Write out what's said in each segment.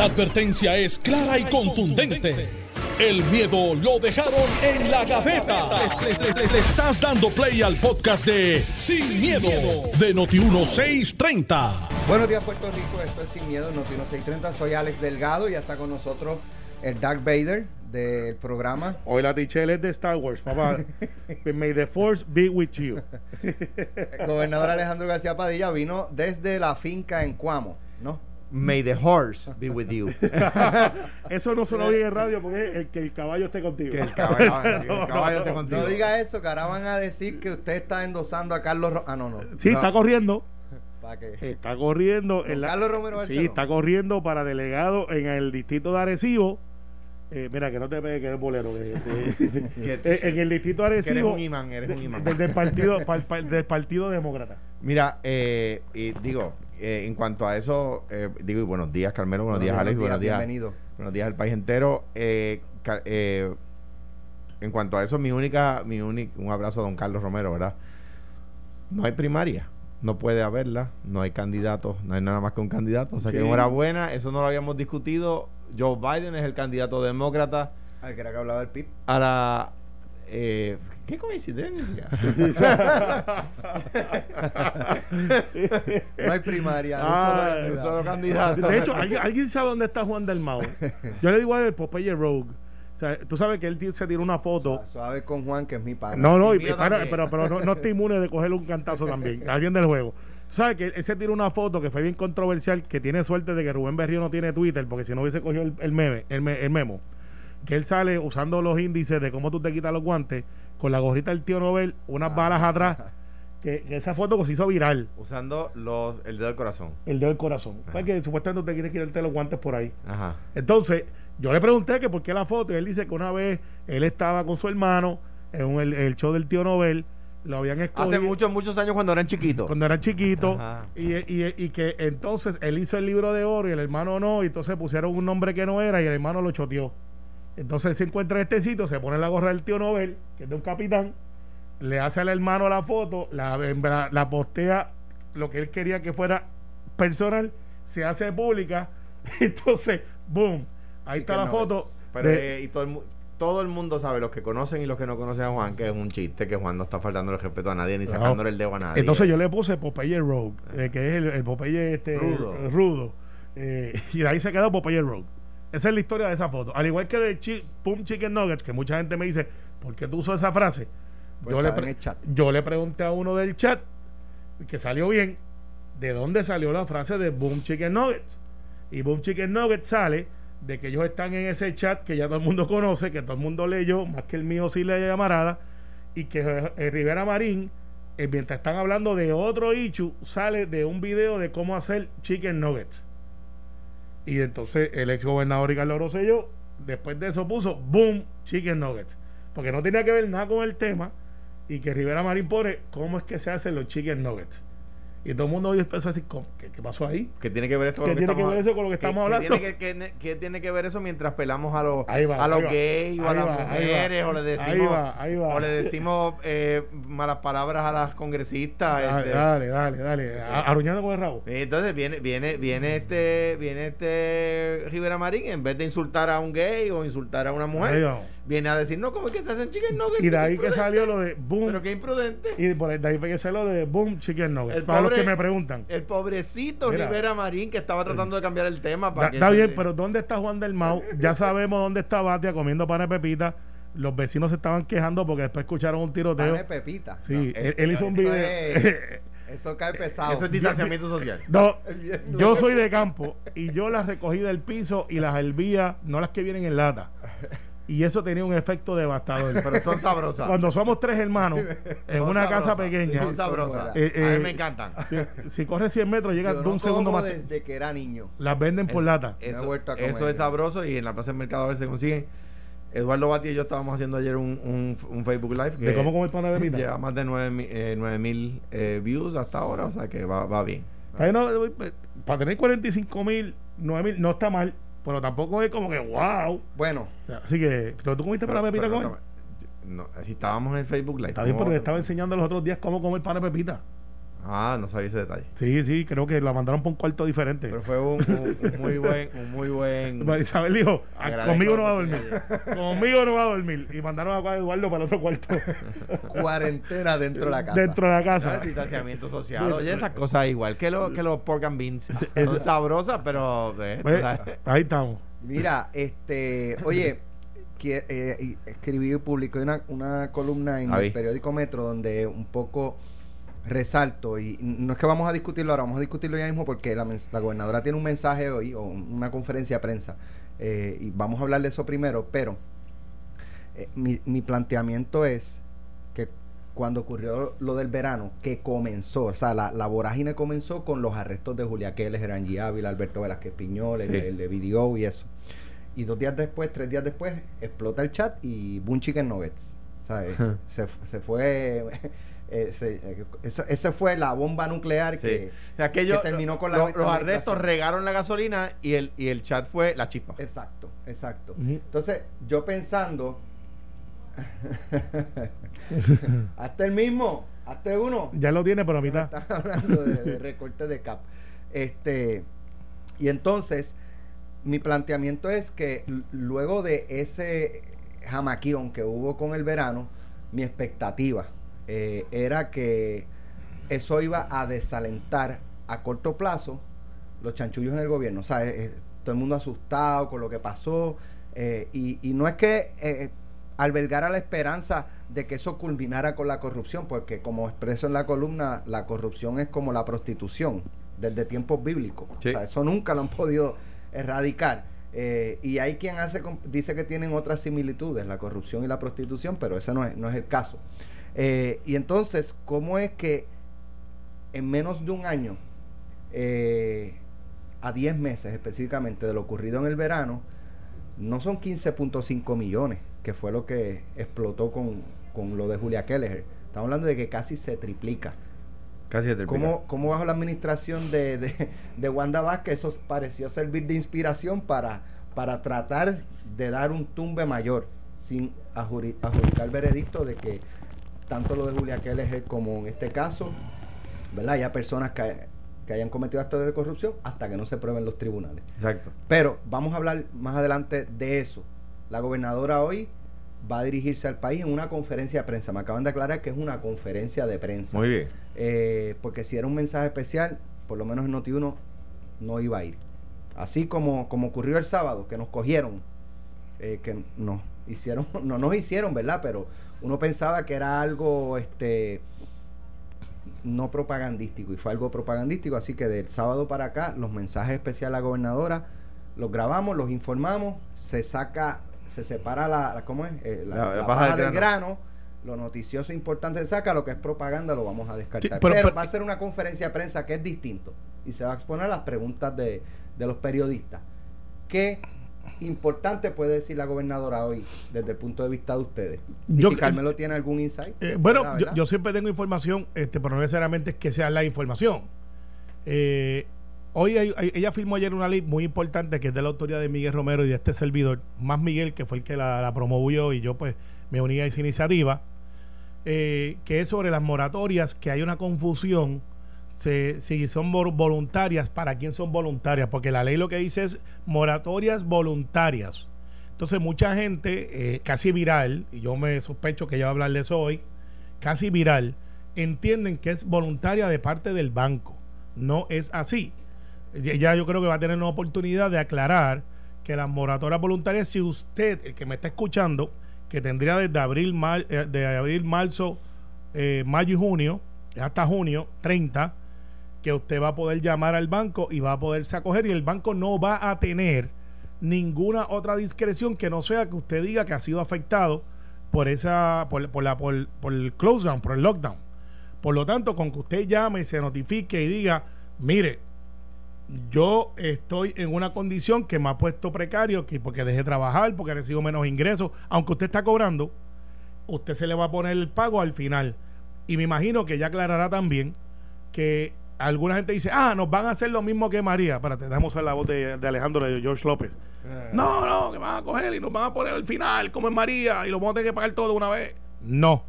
La advertencia es clara y contundente. El miedo lo dejaron en la gaveta. Le, le- le- le estás dando play al podcast de Sin, miedo, de Noti1630. Buenos días, Puerto Rico. Esto es Sin Miedo, Noti 630. Soy Alex Delgado y ya está con nosotros el Dark Vader del programa. Hoy la tichel es de Star Wars, papá. May the Force be with you. El gobernador Alejandro García Padilla vino desde la finca en Cuamo, ¿no? May the horse be with you. Eso no suena bien en radio porque es el que el caballo esté contigo. que el caballo, el caballo esté contigo. No diga eso, que ahora van a decir que usted está endosando a Carlos Ro- Ah, no, no. Sí, No. está corriendo. ¿Para qué? Está corriendo. ¿Con en la- Carlos Romero Sí, Barceló? está corriendo para delegado en el distrito de Arecibo. Eh, mira, que no te pegue que eres bolero. que- en el distrito de que eres Arecibo. un imán, eres un imán. de- del, partido, del Partido Demócrata. Mira, eh, y digo, eh, en cuanto a eso, eh, digo, y buenos días, Carmelo, buenos, días, Alex, buenos días. Bienvenido. Buenos días al país entero. Eh, eh, en cuanto a eso, mi única, mi única, un abrazo a don Carlos Romero, ¿verdad? No hay primaria, no puede haberla, no hay candidatos, no hay nada más que un candidato. O sea que enhorabuena, eso no lo habíamos discutido. Joe Biden es el candidato demócrata Ay, que era que hablaba del PIB. a la... eh, ¿Qué coincidencia? No hay primaria. Ah, solo candidato. solo candidato. De hecho, ¿alguien, alguien sabe dónde está Juan del Mao? Yo le digo a él, Popeye Rogue. O sea, tú sabes que él se tiró una foto. Suave con Juan, que es mi padre. No, no, Y y- mío pero, pero, pero no, no estoy inmune de cogerle un cantazo también. Alguien del juego. Tú sabes que él se tiró una foto que fue bien controversial, que tiene suerte de que Rubén Berrío no tiene Twitter, porque si no hubiese cogido el, el meme, el, me- el memo. Que él sale usando los índices de cómo tú te quitas los guantes, con la gorrita del tío Nobel, unas Ah. balas atrás. Que, que esa foto se hizo viral. Usando los, el dedo del corazón. El dedo del corazón. Ajá. Porque supuestamente tú te quieres quitarte los guantes por ahí. Ajá. Entonces, yo le pregunté que por qué la foto, y él dice que una vez él estaba con su hermano en un- el, el show del tío Nobel, lo habían escogido Hace muchos, muchos años cuando eran chiquitos. cuando eran chiquitos, Ajá. y, y- y que entonces él hizo el libro de oro y el hermano no, y entonces pusieron un nombre que no era y el hermano lo choteó. Entonces él se encuentra en este sitio, se pone la gorra del tío Nobel, que es de un capitán, le hace al hermano la foto, la, la, la postea lo que él quería que fuera personal, se hace pública, entonces, boom, ahí está la foto. Pero de- eh, y todo el, mu- todo el mundo sabe, los que conocen y los que no conocen a Juan, que es un chiste, que Juan no está faltando el respeto a nadie ni No. sacándole el dedo a nadie. Entonces yo le puse Popeye Rogue, eh, que es el, el Popeye este, Rudo. rudo. Eh, y de ahí se quedó Popeye Rogue. Esa es la historia de esa foto. Al igual que de chi Pum Chicken Nuggets, que mucha gente me dice, ¿por qué tú usas esa frase? Pues yo, le yo pregunté a uno del chat, que salió bien, de dónde salió la frase de Boom Chicken Nuggets. Y Boom Chicken Nuggets sale de que ellos están en ese chat que ya todo el mundo conoce, que todo el mundo leyó, más que el mío sí le llamarada, y que eh, Rivera Marín, eh, mientras están hablando de otro Ichu, sale de un video de cómo hacer chicken nuggets. Y entonces el ex gobernador Ricardo Rosselló, después de eso puso boom chicken nuggets. Porque no tenía que ver nada con el tema. Y que Rivera Marín pone cómo es que se hacen los chicken nuggets. Y todo el mundo hoy empezó a decir. ¿Qué, qué pasó ahí? ¿Qué tiene que ver esto con ¿Qué lo que tiene que ver eso con lo que estamos ¿Qué- hablando? ¿Qué tiene que, qué- qué tiene que ver eso mientras pelamos a los, Ahí va, a los ahí va. gays o a las va, mujeres o le decimos, Ahí va, ahí. O le decimos eh, malas palabras a las congresistas? Dale, este. dale, dale, dale. A- Aruñando con el rabo. Entonces viene, viene, viene este, viene este Rivera Marín, en vez de insultar a un gay o insultar a una Ahí mujer. Viene a decir, no, ¿cómo es que se hacen chicken nuggets? Y de ahí que imprudente". salió lo de boom. Pero qué imprudente. Y por ahí, de ahí fue que salió lo de boom chicken nuggets. El para los que me preguntan. El pobrecito Mira. Rivera Marín que estaba tratando de cambiar el tema para Da- que Está se- bien, pero ¿dónde está Juan del Mau? Ya sabemos dónde está Batia comiendo pan de pepita. Los vecinos se estaban quejando porque después escucharon un tiroteo. Pane Pepita. Sí, No, él, él hizo un eso video. es- Eso cae pesado. Eso es distanciamiento social. no, yo soy de campo y yo las recogí del piso y las hervía, no las que vienen en lata. Y eso tenía un efecto devastador. Pero son sabrosas. Cuando somos tres hermanos en una casa pequeña, Son sabrosas. Eh, a eh, mí me encantan. si, si corre 100 metros, llega Yo de un no segundo más. desde que era niño. Las venden por Eso- lata. Eso, vuelto a comer. eso es sabroso y en la Plaza del Mercado a si se consiguen. Eduardo Bati y yo estábamos haciendo ayer un, un, un Facebook Live que De cómo comer pan de lleva más de 9 mil eh, views hasta ahora, o sea que va, va bien. Eh, para tener 45 mil, 9 mil, no está mal, pero tampoco es como que wow. Bueno, así que, ¿pero ¿tú comiste pan de pepita pero con él? no, si estábamos en el Facebook Live. Está bien, ¿cómo pero le estaba enseñando los otros días cómo comer pan de pepita. Ah, no sabía ese detalle. Sí, sí, creo que la mandaron por un cuarto diferente. Pero fue un, un- un muy buen, un muy buen. María Isabel dijo, "Ah, conmigo no va a dormir. Conmigo no va a dormir. Y mandaron a Juan Eduardo para el otro cuarto. Cuarentena dentro de la casa. dentro de la casa. el distanciamiento social. Oye, esas cosas igual que, lo, que los pork and beans. Son sabrosas, pero. eh, Pues, ahí estamos. Mira, este, oye, que, eh, escribí y publiqué una, una columna en el periódico Metro donde un poco resalto, y no es que vamos a discutirlo ahora, vamos a discutirlo ya mismo porque la, gobernadora tiene un mensaje hoy o una conferencia de prensa eh, y vamos a hablar de eso primero, pero eh, mi, mi planteamiento es que cuando ocurrió lo del verano, que comenzó, o sea, la, la vorágine comenzó con los arrestos de Julia Keller, Angie Ávila, Alberto Velázquez Piñol, el, de BDO y eso. Y dos días después, tres días después, explota el chat y Boom Chicken Nuggets. ¿sabes? se, se fue. Eh, se- eh, eso, esa fue la bomba nuclear Sí. que, O sea, aquello- que terminó con la lo- Los arrestos regaron la gasolina y el, y el chat fue la chispa. Exacto, exacto. Entonces, yo pensando. hasta el mismo, hasta uno. Ya lo tiene, pero a mitad. Están hablando de, de recorte de cap. Este, y entonces, mi planteamiento es que luego de ese jamaquión que hubo con el verano, mi expectativa eh, era que eso iba a desalentar a corto plazo los chanchullos en el gobierno. O sea, eh, eh, todo el mundo asustado con lo que pasó. eh, y, y no es que eh, albergara la esperanza de que eso culminara con la corrupción, porque como expreso en la columna, la corrupción es como la prostitución desde tiempos bíblicos. Sí. O sea, eso nunca lo han podido erradicar. Eh, y hay quien hace dice que tienen otras similitudes, la corrupción y la prostitución, pero ese no es, no es el caso. Eh, y entonces, ¿cómo es que en menos de un año, eh, a 10 meses específicamente de lo ocurrido en el verano, no son 15.5 millones, que fue lo que explotó con, con lo de Julia Keller. Estamos hablando de que casi se triplica. Casi se triplica. ¿Cómo, cómo bajo la administración de, de, de Wanda Vázquez eso pareció servir de inspiración para, para tratar de dar un tumbe mayor sin adjudicar el veredicto de que tanto lo de Julia Keller como en este caso, ¿verdad? Haya personas que, que hayan cometido actos de corrupción hasta que no se prueben los tribunales. Exacto. Pero vamos a hablar más adelante de eso. La gobernadora hoy va a dirigirse al país en una conferencia de prensa. Me acaban de aclarar que es una conferencia de prensa. Muy bien. Eh, porque si era un mensaje especial, por lo menos en Noti1 no iba a ir. Así como, como ocurrió el sábado, que nos cogieron, eh, que nos hicieron, no nos hicieron, ¿verdad? Pero uno pensaba que era algo este no propagandístico y fue algo propagandístico, así que del sábado para acá los mensajes especiales a la gobernadora los grabamos, los informamos, se saca, se separa la, la- ¿cómo es? Eh, la, La- la la paja paja del grano. lo noticioso importante se saca, lo que es propaganda lo vamos a descartar. Sí, pero- pero, pero- va a ser una conferencia de prensa que es distinto y se va a exponer las preguntas de, de los periodistas. ¿Qué importante puede decir la gobernadora hoy desde el punto de vista de ustedes? Y Yo- si Carmelo tiene algún insight. Eh, bueno, ¿verdad, yo, verdad? yo siempre tengo información, este, pero no necesariamente es que sea la información. Eh, hoy hay- hay- ella firmó ayer una ley muy importante que es de la autoría de Miguel Romero y de este servidor, más Miguel, que fue el que la, la promovió y yo pues me uní a esa iniciativa, eh, que es sobre las moratorias, que hay una confusión se- si son vol- voluntarias, para quién son voluntarias, porque la ley lo que dice es moratorias voluntarias. Entonces mucha gente, eh, casi viral, y yo me sospecho que ella va a hablar de eso hoy, casi viral, entienden que es voluntaria de parte del banco. No es así. Ya ya yo creo que va a tener una oportunidad de aclarar que las moratorias voluntarias, si usted, el que me está escuchando, que tendría desde abril, mar- eh, de abril, marzo, eh, mayo y junio, hasta junio 30, que usted va a poder llamar al banco y va a poderse acoger y el banco no va a tener ninguna otra discreción que no sea que usted diga que ha sido afectado por esa por, por la por, por el close down, por el lockdown. Por lo tanto, con que usted llame se notifique y diga, mire, yo estoy en una condición que me ha puesto precario, que porque dejé de trabajar, porque recibo menos ingresos, aunque usted está cobrando, usted se le va a poner el pago al final. Y me imagino que ya aclarará también que alguna gente dice, ah, nos van a hacer lo mismo que María. Espérate, dejamos la voz de, de Alejandro de George López. No, no, que van a coger y nos van a poner al final, como en María, y lo vamos a tener que pagar todo de una vez. No.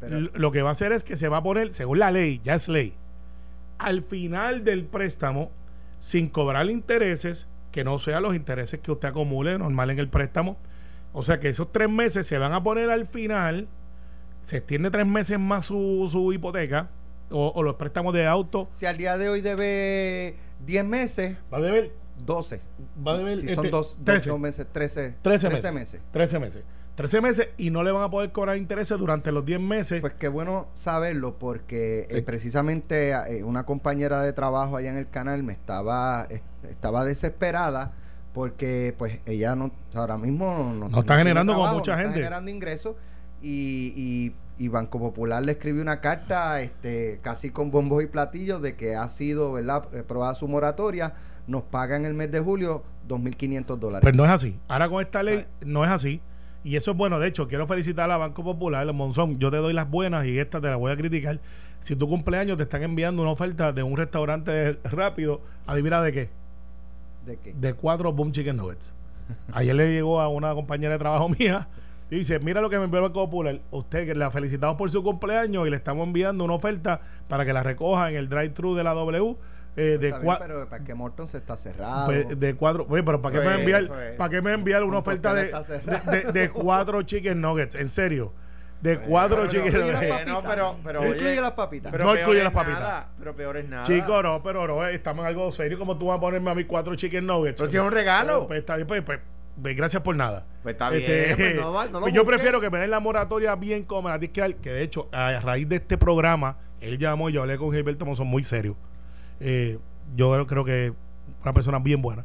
Pero- lo que va a hacer es que se va a poner, según la ley, ya es ley, al final del préstamo sin cobrar intereses, que no sean los intereses que usted acumule normal en el préstamo. O sea que esos tres meses se van a poner al final, se extiende tres meses más su, su hipoteca o, o los préstamos de auto. Si al día de hoy debe 10 meses, Va a deber 12. Va a deber, si este, son dos, dos- 13. dos meses, 13, 13 13 meses. meses. 13 meses. 13 meses y no le van a poder cobrar intereses durante los 10 meses. Pues qué bueno saberlo porque eh, Sí. precisamente eh, una compañera de trabajo allá en el canal me estaba est- estaba desesperada porque pues ella no ahora mismo no, No está generando como mucha no gente. está generando ingresos y, y, y Banco Popular le escribió una carta este casi con bombos y platillos de que ha sido verdad aprobada su moratoria nos paga en el mes de julio 2.500 dólares Pues no es así. Ahora con esta ley no es así. Y eso es bueno. De hecho, quiero felicitar a Banco Popular, Monzón. Yo te doy las buenas y esta te la voy a criticar. Si tu cumpleaños te están enviando una oferta de un restaurante rápido, adivina de qué. de que De cuatro Boom Chicken Nuggets. Ayer le llegó a una compañera de trabajo mía y dice, mira lo que me envió el Banco Popular. Usted que la felicitamos por su cumpleaños y le estamos enviando una oferta para que la recoja en el drive-thru de la W. eh, de bien, cuatro pero para que Morton se está cerrado pues, de cuatro. Oye, pero ¿para qué me enviar. ¿para qué me enviar una oferta de, de, de- de cuatro chicken nuggets? En serio. De cuatro pero- chicken las nuggets. no, pero- pero, No oye, incluye las papitas Pero No incluye las papitas. nada, pero peor es nada. Chico, no, pero no, eh, estamos en algo serio. como tú vas a ponerme a mí cuatro chicken nuggets? Pero si es un regalo. Pues, está bien, pues, pues, pues, gracias por nada. Pues está Este, bien, pues no va- no lo yo prefiero que me den la moratoria bien cómoda, disque, que de hecho, a raíz de este programa, él llamó y yo hablé con Gilberto Monzón muy serio. Eh, yo creo- que una persona bien buena.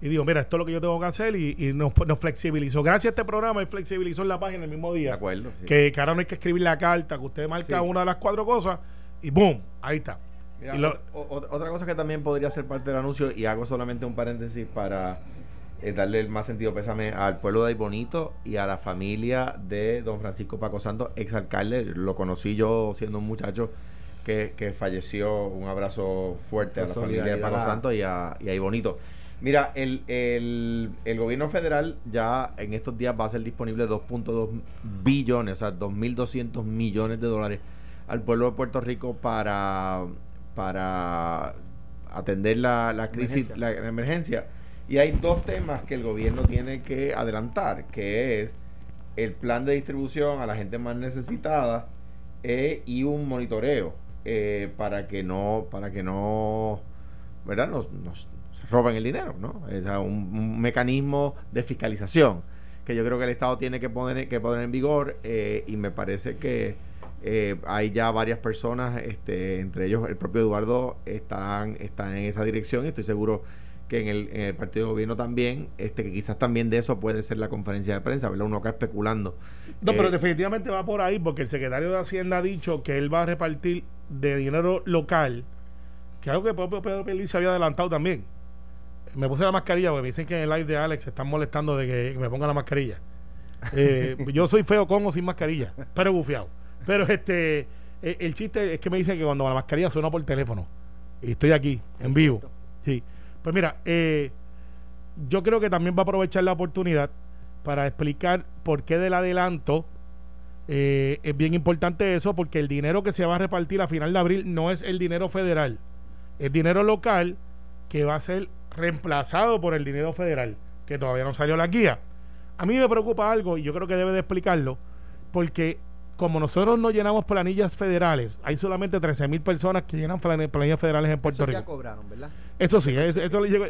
Y digo, mira, esto es lo que yo tengo que hacer y, y nos, nos flexibilizó. Gracias a este programa, él flexibilizó en la página el mismo De día. acuerdo. sí. Que, que ahora no hay que escribir la carta, que usted marca Sí. una de las cuatro cosas y ¡boom! Ahí está. Mira, Y lo- o- o- otra cosa que también podría ser parte del anuncio, y hago solamente un paréntesis para eh, darle el más sentido pésame al pueblo de Bonito y a la familia de don Francisco Paco Santos, exalcalde. Lo conocí yo siendo un muchacho que, que falleció. Un abrazo fuerte a la familia de Paco. Santos y a, y a Bonito. Mira, el, el, el gobierno federal ya en estos días va a ser disponible 2.2 billones, o sea, 2.200 millones de dólares al pueblo de Puerto Rico para, para atender la, la crisis, Emergencia. la emergencia. Y hay dos temas que el gobierno tiene que adelantar, que es el plan de distribución a la gente más necesitada eh, y un monitoreo eh, para que no, para que no, ¿verdad? Nos, nos roben el dinero, ¿no? O sea, un, mecanismo de fiscalización que yo creo que el Estado tiene que poner, que poner en vigor eh, y me parece que hay ya varias personas, este, entre ellos el propio Eduardo, están, están en esa dirección y estoy seguro en el, en el partido de gobierno también, este, que quizás también de eso puede ser la conferencia de prensa, ¿verdad? Uno acá especulando. No, pero Eh, definitivamente va por ahí porque el secretario de Hacienda ha dicho que él va a repartir de dinero local, que es algo que el propio Pedro Pierluisi había adelantado también. Me puse la mascarilla porque me dicen que en el live de Alex se están molestando de que, que me ponga la mascarilla. Eh, yo soy feo con o sin mascarilla, pero bufiado. Pero este, eh, el chiste es que me dicen que cuando la mascarilla suena por teléfono y estoy aquí en vivo. Sí. Pues mira, eh, yo creo que también va a aprovechar la oportunidad para explicar por qué del adelanto eh, es bien importante eso, porque el dinero que se va a repartir a final de abril no es el dinero federal, es dinero local que va a ser reemplazado por el dinero federal, que todavía no salió la guía. A mí me preocupa algo y yo creo que debe de explicarlo, porque como nosotros no llenamos planillas federales, hay solamente 13 mil personas que llenan plan- planillas federales en Puerto Eso ya Rico. cobraron, ¿verdad? Eso sí, eso, eso le llegó-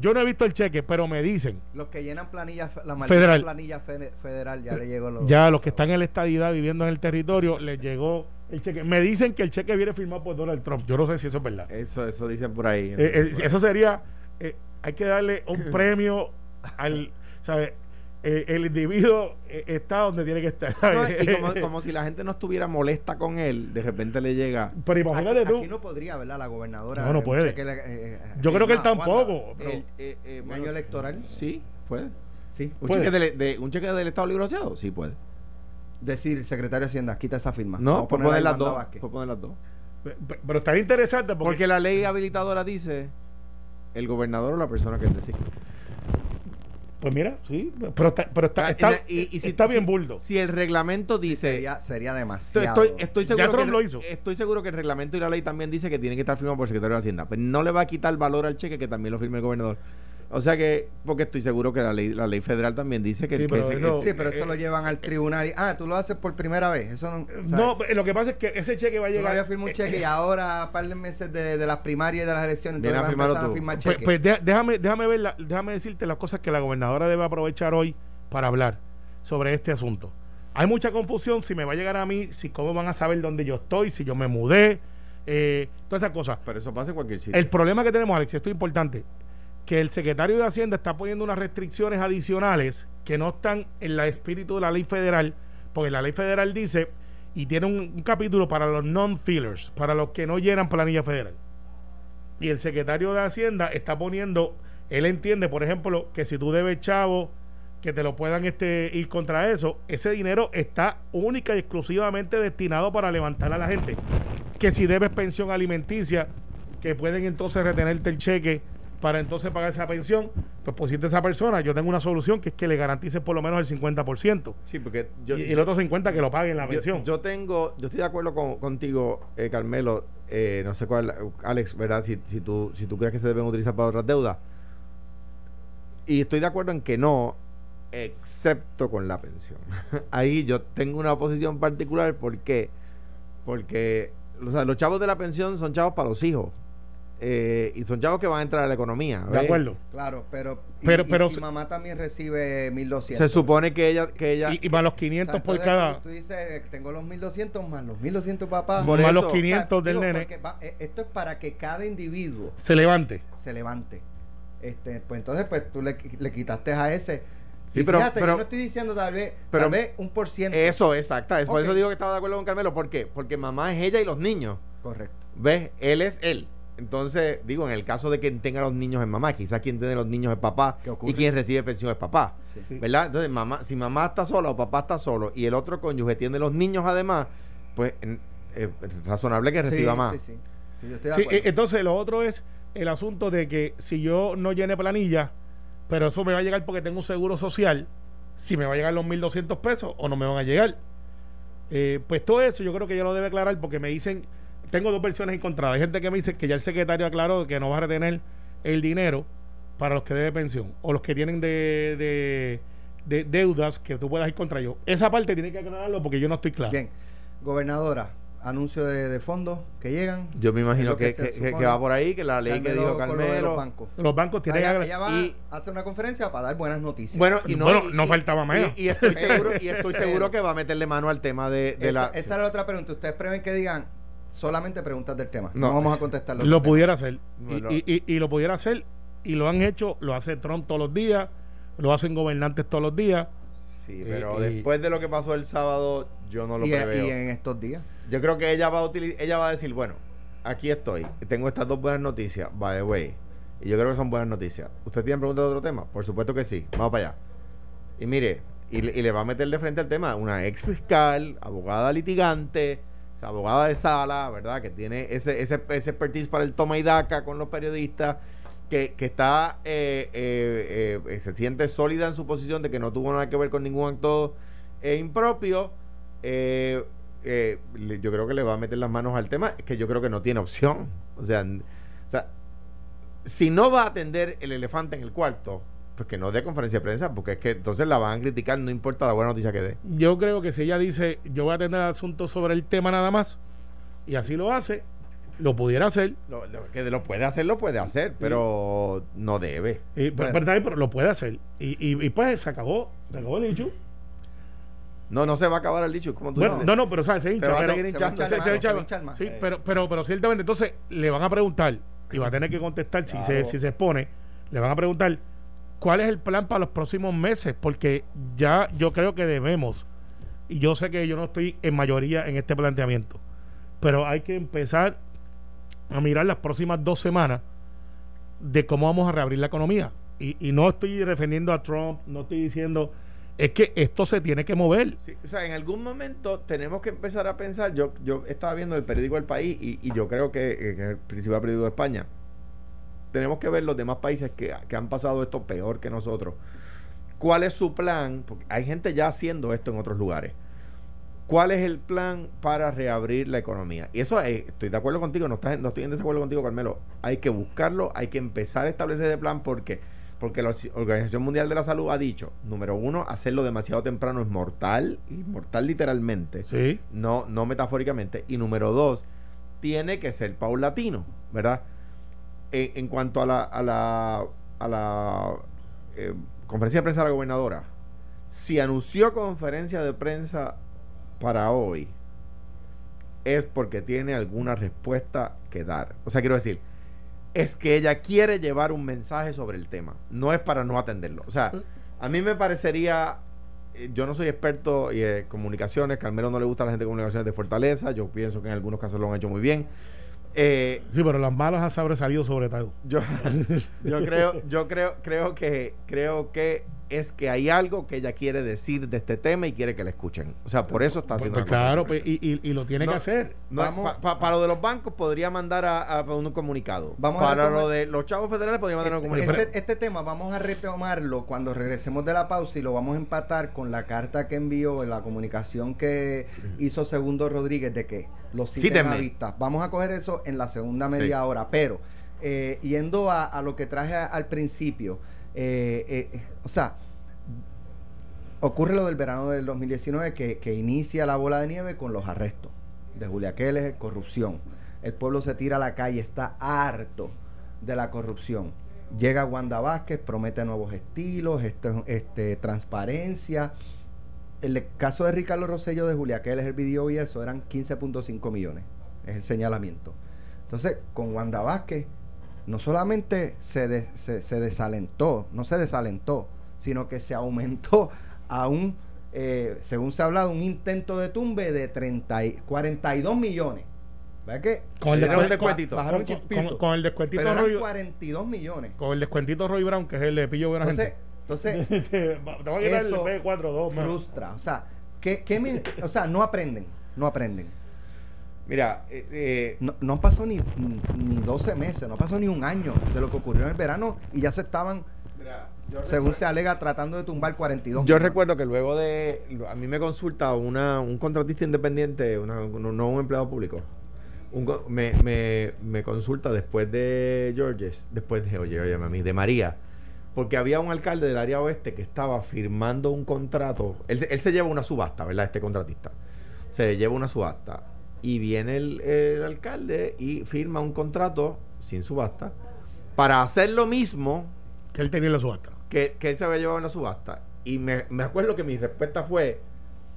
Yo no he visto el cheque, pero me dicen, Los que llenan planilla, la Federal. planilla fe- federal ya le llegó los, ya los que están en la estadidad viviendo en el territorio, les llegó el cheque. Me dicen que el cheque viene firmado por Donald Trump. Yo no sé si eso es verdad. Eso, eso dicen por ahí. Eh, eh, eso sería, eh, hay que darle un premio al, ¿sabes? Eh, el individuo eh, está donde tiene que estar. Y como, como si la gente no estuviera molesta con él, de repente le llega. Pero imagínate aquí, tú. aquí no podría, ¿verdad? La gobernadora. No, no eh, puede. le- eh, Yo creo que él tampoco. pero- el, eh, eh, bueno, año electoral. Sí, puede. Sí. ¿Un Puede. cheque, del, de, ¿Un cheque del Estado Libre Asociado? Sí, puede. Decir, secretario de Hacienda, quita esa firma. No, por poner las dos. Por poner las dos. Pe- pe- Pero estaría interesante porque, Porque la ley habilitadora dice el gobernador o la persona que designa. Pues mira, sí, pero está, pero está, Ah, está, y- y si- está bien si- buldo. Si el reglamento dice. Sería, sería demasiado. estoy, estoy seguro Ya Trump que, lo hizo. Estoy seguro que el reglamento y la ley también dice que tiene que estar firmado por el secretario de Hacienda. Pero no le va a quitar valor al cheque que también lo firme el gobernador. O sea que, porque estoy seguro que la ley, la ley federal también dice que, Sí, que pero ese- eso- Sí, pero eso Eh, lo llevan al tribunal. Y, ah, tú lo haces por primera vez. Eso no. No, lo que pasa es que ese cheque va a llegar. habías firmado un cheque y ahora, a par de meses de, de las primarias y de las elecciones, Viene entonces a vas a tú. firmar Pues, cheques. pues de- déjame, déjame, ver la- déjame decirte las cosas que la gobernadora debe aprovechar hoy para hablar sobre este asunto. Hay mucha confusión si me va a llegar a mí, si cómo van a saber dónde yo estoy, si yo me mudé, eh, todas esas cosas. Pero eso pasa en cualquier sitio. El problema que tenemos, Alex, y esto es importante, que el secretario de Hacienda está poniendo unas restricciones adicionales que no están en el espíritu de la ley federal, porque la ley federal dice, y tiene un, capítulo para los non-fillers, para los que no llenan planilla federal. Y el secretario de Hacienda está poniendo, él entiende, por ejemplo, que si tú debes chavo, que te lo puedan este, ir contra eso, ese dinero está única y exclusivamente destinado para levantar a la gente. Que si debes pensión alimenticia, que pueden entonces retenerte el cheque para entonces pagar esa pensión, pues pusiste a esa persona, yo tengo una solución que es que le garantice por lo menos el 50%. Sí, porque yo, y, el otro 50% que lo paguen la pensión. yo tengo, yo estoy de acuerdo con- contigo, eh, Carmelo. eh, no sé cuál, Alex, ¿verdad? Si, si, tú, si tú crees que se deben utilizar para otras deudas. Y estoy de acuerdo en que no, excepto con la pensión. Ahí yo tengo una posición particular porque, porque o sea, los chavos de la pensión son chavos para los hijos. Eh, y son chavos que van a entrar a la economía. de acuerdo. Claro, pero. y- Pero- y pero- si mamá también recibe 1200. Se supone que ella, que ella Y, y para los O 500 sea, por entonces, cada... Tú, dices, eh, tengo los 1200 más los 1200 papás. Por más los eso- 500 del Digo, nene va- eh, esto es para que cada individuo se levante. se levante. Este, pues entonces, pues tú le, le quitaste a ese. Sí, pero- fíjate, pero- yo no estoy diciendo tal vez, pero- tal vez un por ciento. Eso, exacta. Es por Ok. eso digo que estaba de acuerdo con Carmelo. ¿Por qué? Porque mamá es ella y los niños. Correcto. ¿Ves? Él es él. Entonces, digo, en el caso de quien tenga los niños es mamá, quizás quien tiene los niños es papá y quien recibe pensión es papá. Sí. ¿Verdad? Entonces, mamá, si mamá está sola o papá está solo y el otro cónyuge tiene los niños además, pues eh, es razonable que reciba sí, más. Sí, sí. Sí, yo estoy de Sí, acuerdo. eh, entonces, lo otro es el asunto de que si yo no llene planilla, pero eso me va a llegar porque tengo un seguro social, si me va a llegar los 1.200 pesos o no me van a llegar. Eh, pues todo eso yo creo que ya lo debe aclarar porque me dicen, tengo dos versiones encontradas. Hay gente que me dice que ya el secretario aclaró que no va a retener el dinero para los que debe pensión o los que tienen de, de- de deudas que tú puedas ir contra ellos. Esa parte tiene que aclararlo porque yo no estoy claro. Bien. Gobernadora, anuncio de, de fondos que llegan. Yo me imagino que, que va por ahí, que la ley que Carmelo dijo con lo de los Carmelo. bancos. Los bancos tienen Ella, que ella va y- a hacer una conferencia para dar buenas noticias. Bueno, y no, Bueno, y- no faltaba más. Y, y estoy seguro, y estoy seguro que va a meterle mano al tema de, de esa, la. esa era la otra pregunta. ¿Ustedes prevén que digan solamente preguntas del tema? No, No. vamos a contestar lo temas. pudiera hacer. Y, Bueno. y- y- y lo pudiera hacer. Y lo han hecho, lo hace Trump todos los días, lo hacen gobernantes todos los días. Sí, pero Y- y- después de lo que pasó el sábado, yo no lo y, preveo. y en estos días. Yo creo que ella va a utili- ella va a decir, bueno, aquí estoy, tengo estas dos buenas noticias, by the way. Y yo creo que son buenas noticias. ¿Usted tiene preguntas de otro tema? Por supuesto que sí. Vamos para allá. Y mire, y, le- y le va a meter de frente al tema una ex fiscal, abogada litigante, abogada de sala, ¿verdad? Que tiene ese, ese, ese expertise para el toma y daca con los periodistas, que, que está, eh, eh, eh, se siente sólida en su posición de que no tuvo nada que ver con ningún acto eh, impropio. Yo creo que le va a meter las manos al tema, que yo creo que no tiene opción. O sea, si no va a atender el elefante en el cuarto, pues que no dé conferencia de prensa, porque es que entonces la van a criticar, no importa la buena noticia que dé. Yo creo que si ella dice, yo voy a atender asuntos sobre el tema nada más, y así lo hace, lo pudiera hacer. Lo, lo- que lo puede hacer, lo puede hacer, pero no debe. Y, pero- Bueno. pero, pero lo puede hacer. Y, y, y pues se acabó, se acabó el. No, no se va a acabar el dicho, como tú Bueno, dices. no, no, pero ¿sabes? se hincha. va a pero- seguir se va a hinchando. hinchar se- más, se hincha- va a hinchar más. sí, Eh. pero, pero, pero ciertamente, entonces le van a preguntar, y va a tener que contestar si, se, si se expone, le van a preguntar cuál es el plan para los próximos meses, porque ya yo creo que debemos, y yo sé que yo no estoy en mayoría en este planteamiento, pero hay que empezar a mirar las próximas dos semanas de cómo vamos a reabrir la economía. Y, no estoy defendiendo a Trump, no estoy diciendo, es que esto se tiene que mover. O sea, en algún momento tenemos que empezar a pensar. Yo, yo estaba viendo el periódico El País y, yo creo que, es el principal periódico de España. Tenemos que ver los demás países que, que han pasado esto peor que nosotros. ¿Cuál es su plan? Porque hay gente ya haciendo esto en otros lugares. ¿Cuál es el plan para reabrir la economía? Y eso eh, estoy de acuerdo contigo, no, estás, no estoy en desacuerdo contigo, Carmelo. Hay que buscarlo, hay que empezar a establecer ese plan porque porque la Organización Mundial de la Salud ha dicho, número uno, hacerlo demasiado temprano es mortal, mortal literalmente, Sí. no, no metafóricamente. Y número dos, tiene que ser paulatino, ¿verdad? En, en cuanto a la, a la, a la eh, conferencia de prensa de la gobernadora, si anunció conferencia de prensa para hoy, es porque tiene alguna respuesta que dar. O sea, quiero decir, es que ella quiere llevar un mensaje sobre el tema, no es para no atenderlo. O sea, a mí me parecería, eh, yo no soy experto en comunicaciones, Carmelo no le gusta a la gente de comunicaciones de Fortaleza, yo pienso que en algunos casos lo han hecho muy bien. Eh, Sí, pero las malas ha sobresalido sobre todo. yo, yo creo, yo creo, creo que, creo que es que hay algo que ella quiere decir de este tema y quiere que la escuchen. O sea, por eso está Pues, haciendo pues la claro, pues, y, y- y lo tiene No, que hacer. No, Vamos- pa- pa- para lo de los bancos podría mandar a, a un comunicado. Vamos para lo de los chavos federales podría mandar un comunicado. Ese- este tema vamos a retomarlo cuando regresemos de la pausa y lo vamos a empatar con la carta que envió la comunicación que hizo Segundo Rodríguez de que los citen Cítenme. a vista. Vamos a coger eso en la segunda media Sí. hora, pero eh, yendo a, a lo que traje a- al principio, eh, eh, o sea, ocurre lo del verano del 2019 que, que inicia la bola de nieve con los arrestos de Julia Keller, corrupción. El pueblo se tira a la calle, está harto de la corrupción. Llega Wanda Vázquez, promete nuevos estilos, este, este, transparencia. El caso de Ricardo Rosello de Julia Keller, el video y eso, eran 15.5 millones. Es el señalamiento. Entonces, con Wanda Vázquez, no solamente se, de- se, se desalentó, no se desalentó, sino que se aumentó a un, eh, según se ha hablado, un intento de tumbe de 30 y- 42 millones. ¿Verdad que? Con el, descuentito. con- Bajaron con- chispito. con- con el descuentito Pero eran Roy, 42 millones. con el descuentito Roy Brown, que es el de Pillo Buena Entonces, Gente. Entonces te voy a quitar el eso P42, mano. frustra. O sea, ¿qué, qué me- o sea, no aprenden, no aprenden. Mira, eh, eh, No, no pasó ni, ni 12 meses, no pasó ni un año de lo que ocurrió en el verano y ya se estaban, según se alega, tratando de tumbar 42 Yo recuerdo que luego de. A mí me consulta una, un contratista independiente, una- no, no un empleado público. Un me, me, me consulta después de Georges, después de, oye, oye, mami, de María. Porque había un alcalde del área oeste que estaba firmando un contrato. Él, se- él se lleva una subasta, ¿verdad? Este contratista. Se lleva una subasta. Y viene el, el alcalde y firma un contrato sin subasta para hacer lo mismo Que él tenía en la subasta. que, que él se había llevado en la subasta. Y me, me acuerdo que mi respuesta fue: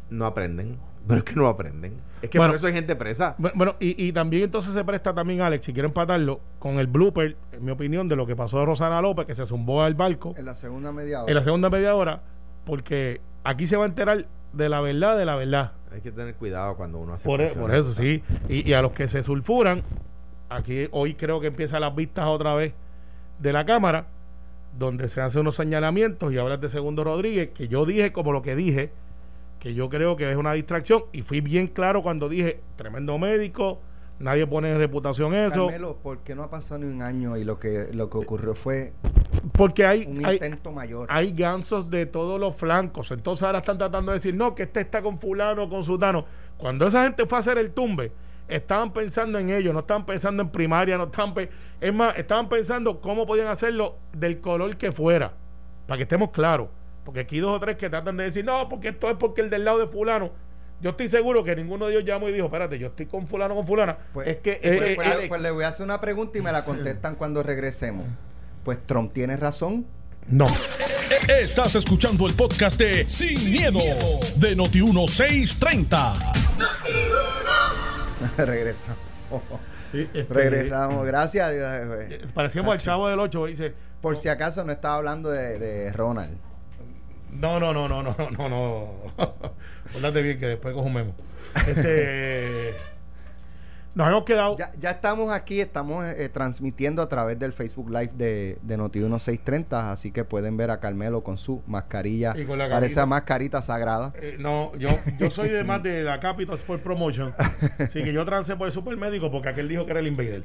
no aprenden. Pero es que no aprenden. Es que Bueno. por eso hay gente presa. Bu- Bueno, y, y también entonces se presta también, Alex, si quiero empatarlo, con el blooper, en mi opinión, de lo que pasó de Rosana López, que se zumbó al barco En la segunda media hora. en la segunda media hora, porque aquí se va a enterar de la verdad de la verdad. Hay que tener cuidado cuando uno hace Por, e- por eso, sí. Y, y a los que se sulfuran, aquí hoy creo que empiezan las vistas otra vez de la Cámara, donde se hacen unos señalamientos y hablas de Segundo Rodríguez, que yo dije como lo que dije, que yo creo que es una distracción, y fui bien claro cuando dije, tremendo médico, nadie pone en reputación eso, Carmelo, ¿por qué no ha pasado ni un año y lo que, lo que ocurrió fue porque hay, un hay, intento mayor? hay gansos de todos los flancos. Entonces ahora están tratando de decir, no, que este está con fulano, con sultano. Cuando esa gente fue a hacer el tumbe, estaban pensando en ellos, no estaban pensando en primaria, no estaban... es más, estaban pensando cómo podían hacerlo del color que fuera, para que estemos claros. Porque aquí hay dos o tres que tratan de decir, no, porque esto es porque el del lado de fulano. Yo estoy seguro que ninguno de ellos llamó y dijo, espérate, yo estoy con fulano, con fulana. Pues, Es que, Eh, pues, eh, pues, Alex, pues le voy a hacer una pregunta y me la contestan cuando regresemos. Pues Trump tiene razón. No. Estás escuchando el podcast de Sin, miedo, de Noti1630. regresamos. Sí, este, regresamos. Gracias. a Dios. eh, Parecíamos al chavo del 8, dice, Por si acaso no estaba hablando de, de Ronald. No, no, no, no, no, no, no, no. Acuérdate bien que después cojo un memo. Este. nos hemos quedado. Ya, ya estamos aquí, estamos eh, transmitiendo a través del Facebook Live de, de Noti1630, así que pueden ver a Carmelo con su mascarilla. Y con la Parece camisa. a mascarita sagrada. eh, no, yo, yo soy de más de la Capital Sport Promotion. Así que yo trancé por el supermédico porque aquel dijo que era el invader.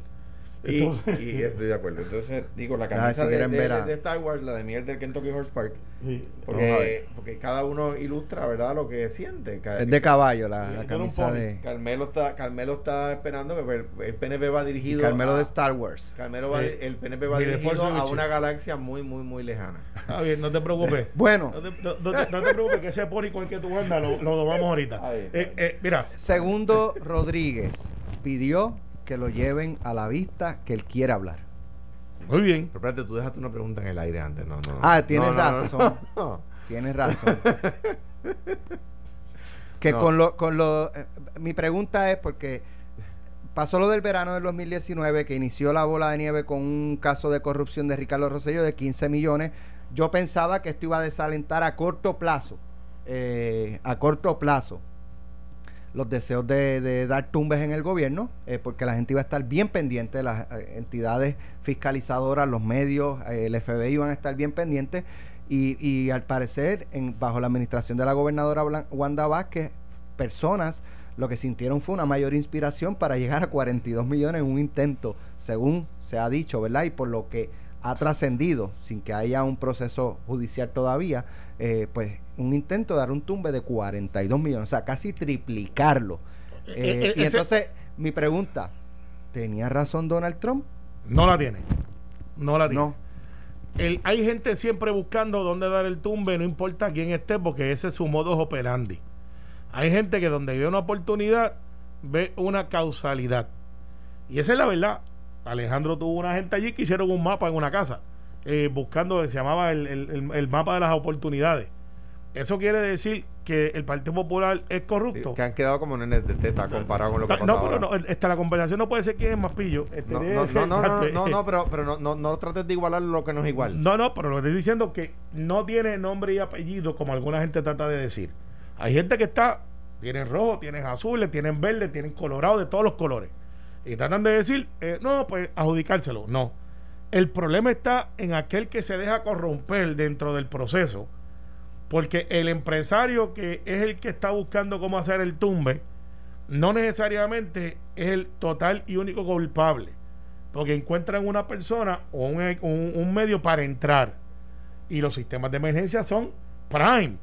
Y, Entonces- y estoy de acuerdo. Entonces, digo, la Ah, camisa si de, de- ver a- de Star Wars, la de Miguel del Kentucky Horse Park, Sí. Porque, porque cada uno ilustra, ¿verdad?, lo que siente. Es de caballo la, la camisa de Carmelo está, Carmelo está esperando que el, el PNP va y dirigido Carmelo a- de Star Wars. Carmelo va, Sí. el PNP va dirigido a una galaxia muy, muy, muy lejana. Está bien, no te preocupes. Bueno, No te, no- no te- no te preocupes que ese pony con el que tú andas lo, lo domamos ahorita. Ahí, Eh, eh, mira, Segundo Rodríguez pidió que lo lleven a la vista que él quiere hablar. muy bien. Pero espérate, tú dejaste una pregunta en el aire antes. No, no. Ah, tienes No, no, no, razón. no. Tienes razón. que No. con lo, con lo, eh, mi pregunta es porque pasó lo del verano del 2019 que inició la bola de nieve con un caso de corrupción de Ricardo Rosselló de 15 millones. Yo pensaba que esto iba a desalentar a corto plazo, eh, a corto plazo, los deseos de, dar tumbes en el gobierno, eh, porque la gente iba a estar bien pendiente, las eh, entidades fiscalizadoras, los medios, eh, el FBI iban a estar bien pendientes. Y, y al parecer, en, bajo la administración de la gobernadora Blan- Wanda Vázquez, personas lo que sintieron fue una mayor inspiración para llegar a 42 millones en un intento, según se ha dicho, ¿verdad? Y por lo que ha trascendido, sin que haya un proceso judicial todavía, eh, pues un intento de dar un tumbe de 42 millones, o sea, casi triplicarlo. Eh, Eh, y entonces, mi pregunta, ¿tenía razón Donald Trump? No la tiene. No la tiene. No. El- hay gente siempre buscando dónde dar el tumbe, no importa quién esté, porque ese es su modus operandi. Hay gente que donde ve una oportunidad, ve una causalidad. Y esa es la verdad. Alejandro tuvo una gente allí que hicieron un mapa en una casa, eh, buscando, se llamaba el, el- el- mapa de las oportunidades. Eso quiere decir que el Partido Popular es corrupto. Que han quedado como nenes de teta comparado con lo que pasa no, pero no, esta, la conversación no puede ser quién es más pillo. Este, No, no, ser- no, no, no, no, pero, pero no, no, no trates de igualar lo que no es igual. No, no, pero lo que estoy diciendo es que no tiene nombre y apellido como alguna gente trata de decir. Hay gente que está, tienen rojo, tienen azules, tienen verde, tienen colorado, de todos los colores. Y tratan de decir, eh, no, pues adjudicárselo. No. El problema está en aquel que se deja corromper dentro del proceso, porque el empresario que es el que está buscando cómo hacer el tumbe, no necesariamente es el total y único culpable porque encuentran una persona o un, un- un medio para entrar. Y los sistemas de emergencia son prime,